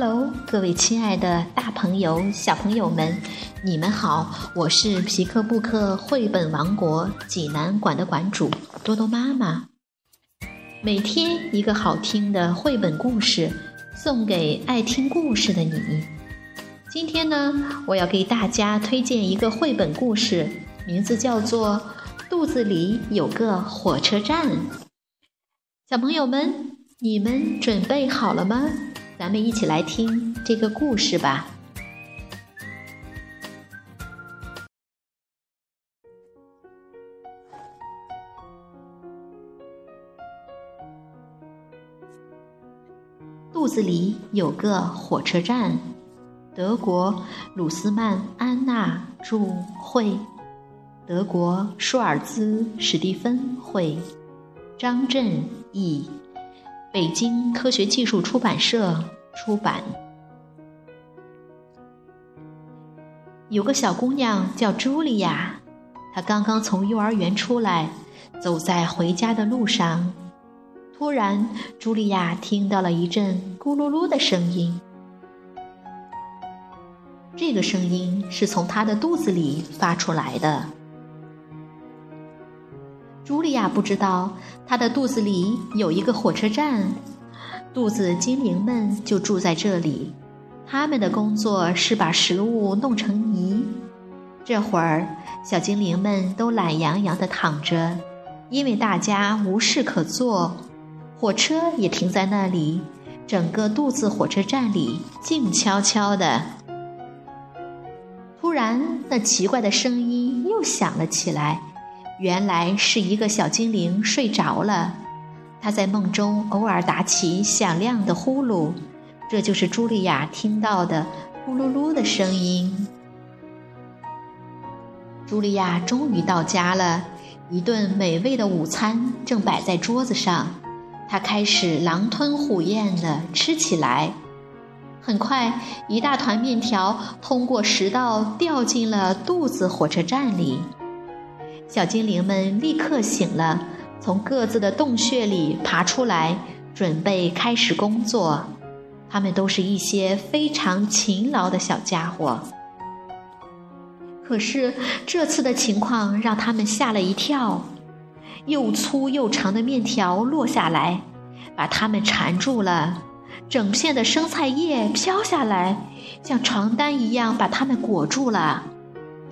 Hello，各位亲爱的大朋友、小朋友们，你们好！我是皮克布克绘本王国济南馆的馆主多多妈妈。每天一个好听的绘本故事，送给爱听故事的你。今天呢，我要给大家推荐一个绘本故事，名字叫做《肚子里有个火车站》。小朋友们，你们准备好了吗？咱们一起来听这个故事吧。肚子里有个火车站，德国鲁斯曼安娜著会，德国舒尔兹史蒂芬会，张震译。北京科学技术出版社出版。有个小姑娘叫茱莉亚，她刚刚从幼儿园出来，走在回家的路上，突然，茱莉亚听到了一阵咕噜噜的声音。这个声音是从她的肚子里发出来的。茱莉亚不知道，她的肚子里有一个火车站，肚子精灵们就住在这里。他们的工作是把食物弄成泥。这会儿，小精灵们都懒洋洋地躺着，因为大家无事可做。火车也停在那里，整个肚子火车站里静悄悄的。突然，那奇怪的声音又响了起来。原来是一个小精灵睡着了，他在梦中偶尔打起响亮的呼噜，这就是茱莉亚听到的呼噜噜的声音。茱莉亚终于到家了，一顿美味的午餐正摆在桌子上，她开始狼吞虎咽地吃起来。很快，一大团面条通过食道掉进了肚子火车站里。小精灵们立刻醒了，从各自的洞穴里爬出来，准备开始工作。他们都是一些非常勤劳的小家伙。可是这次的情况让他们吓了一跳，又粗又长的面条落下来，把他们缠住了；整片的生菜叶飘下来，像床单一样把他们裹住了。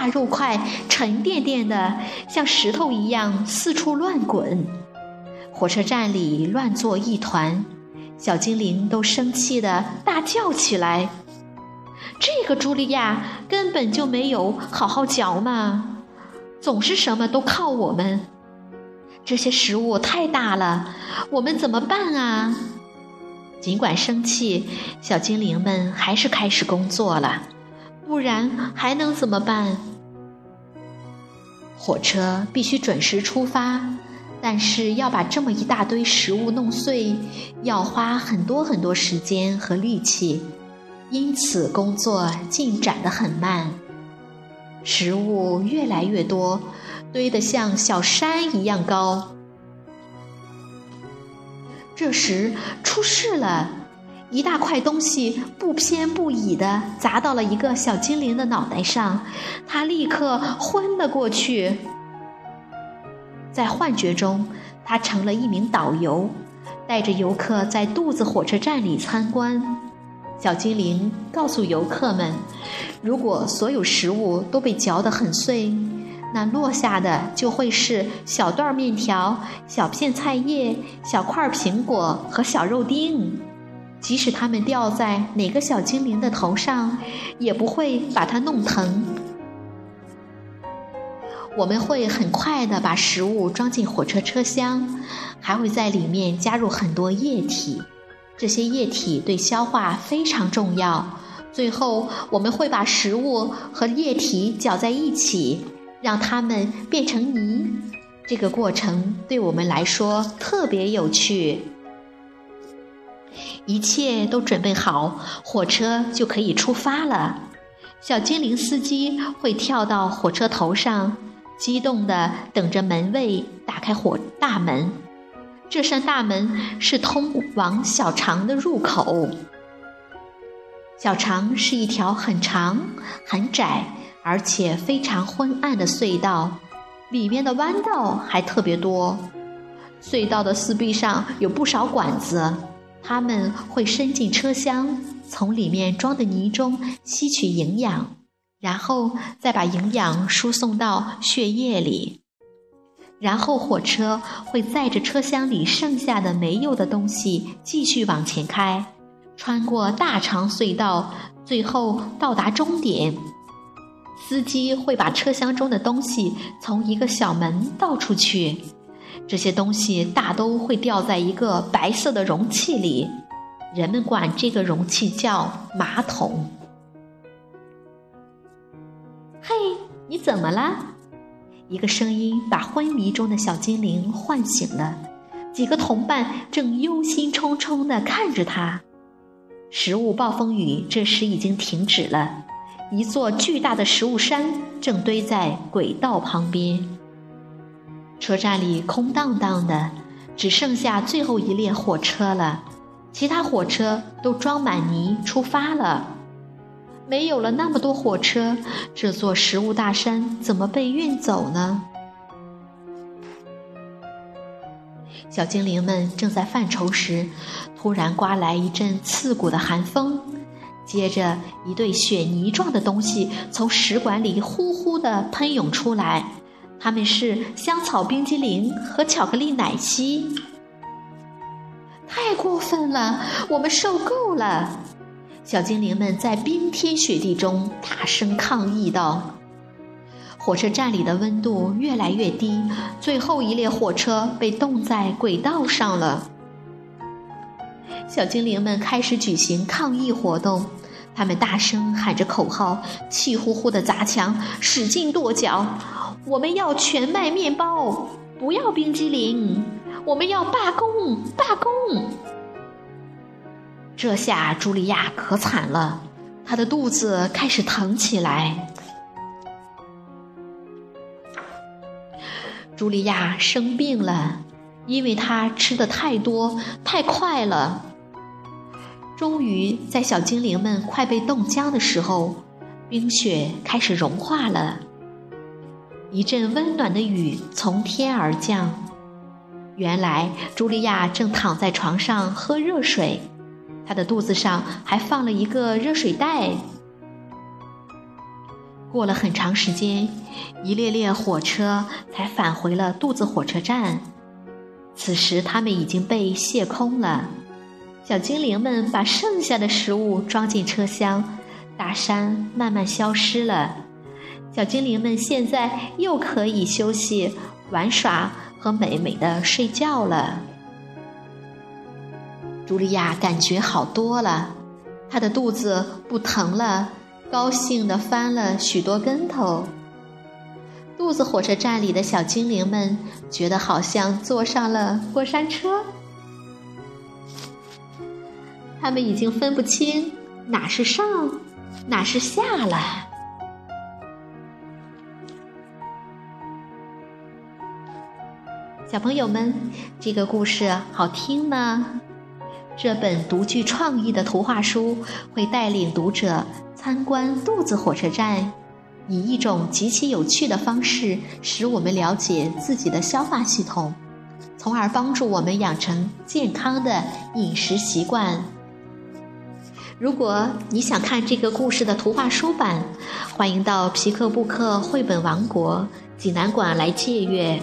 大肉块沉甸甸的，像石头一样四处乱滚，火车站里乱作一团，小精灵都生气的大叫起来。这个茱莉亚根本就没有好好嚼嘛，总是什么都靠我们。这些食物太大了，我们怎么办啊？尽管生气，小精灵们还是开始工作了。不然还能怎么办？火车必须准时出发，但是要把这么一大堆食物弄碎，要花很多很多时间和力气，因此工作进展得很慢。食物越来越多，堆得像小山一样高。这时出事了。一大块东西不偏不倚地砸到了一个小精灵的脑袋上，他立刻昏了过去。在幻觉中，他成了一名导游，带着游客在肚子火车站里参观。小精灵告诉游客们，如果所有食物都被嚼得很碎，那落下的就会是小段面条、小片菜叶、小块苹果和小肉丁。即使它们掉在哪个小精灵的头上，也不会把它弄疼。我们会很快的把食物装进火车车厢，还会在里面加入很多液体。这些液体对消化非常重要。最后，我们会把食物和液体搅在一起，让它们变成泥。这个过程对我们来说特别有趣。一切都准备好，火车就可以出发了。小精灵司机会跳到火车头上，激动地等着门卫打开火大门。这扇大门是通往小肠的入口。小肠是一条很长、很窄，而且非常昏暗的隧道，里面的弯道还特别多。隧道的四壁上有不少管子，它们会伸进车厢，从里面装的泥中吸取营养，然后再把营养输送到血液里。然后火车会载着车厢里剩下的没有的东西继续往前开，穿过大长隧道，最后到达终点。司机会把车厢中的东西从一个小门倒出去。这些东西大都会掉在一个白色的容器里，人们管这个容器叫马桶。嘿，你怎么了？一个声音把昏迷中的小精灵唤醒了。几个同伴正忧心忡忡地看着他。食物暴风雨这时已经停止了，一座巨大的食物山正堆在轨道旁边。车站里空荡荡的，只剩下最后一列火车了。其他火车都装满泥出发了。没有了那么多火车，这座食物大山怎么被运走呢？小精灵们正在犯愁时，突然刮来一阵刺骨的寒风，接着一堆雪泥状的东西从食管里呼呼地喷涌出来。他们是香草冰激凌和巧克力奶昔，太过分了！我们受够了！小精灵们在冰天雪地中大声抗议道：“火车站里的温度越来越低，最后一列火车被冻在轨道上了。”小精灵们开始举行抗议活动，他们大声喊着口号，气呼呼地砸墙，使劲跺脚。我们要全麦面包，不要冰激凌。我们要罢工，罢工！这下茱莉亚可惨了，她的肚子开始疼起来。茱莉亚生病了，因为她吃的太多太快了。终于在小精灵们快被冻僵的时候，冰雪开始融化了。一阵温暖的雨从天而降，原来茱莉亚正躺在床上喝热水，她的肚子上还放了一个热水袋。过了很长时间，一列列火车才返回了肚子火车站。此时，它们已经被卸空了。小精灵们把剩下的食物装进车厢，大山慢慢消失了。小精灵们现在又可以休息、玩耍和美美的睡觉了。茱莉亚感觉好多了，她的肚子不疼了，高兴地翻了许多跟头。肚子火车站里的小精灵们觉得好像坐上了过山车，他们已经分不清哪是上，哪是下了。小朋友们，这个故事好听吗？这本独具创意的图画书会带领读者参观肚子火车站，以一种极其有趣的方式，使我们了解自己的消化系统，从而帮助我们养成健康的饮食习惯。如果你想看这个故事的图画书版，欢迎到皮克布克绘本王国济南馆来借阅。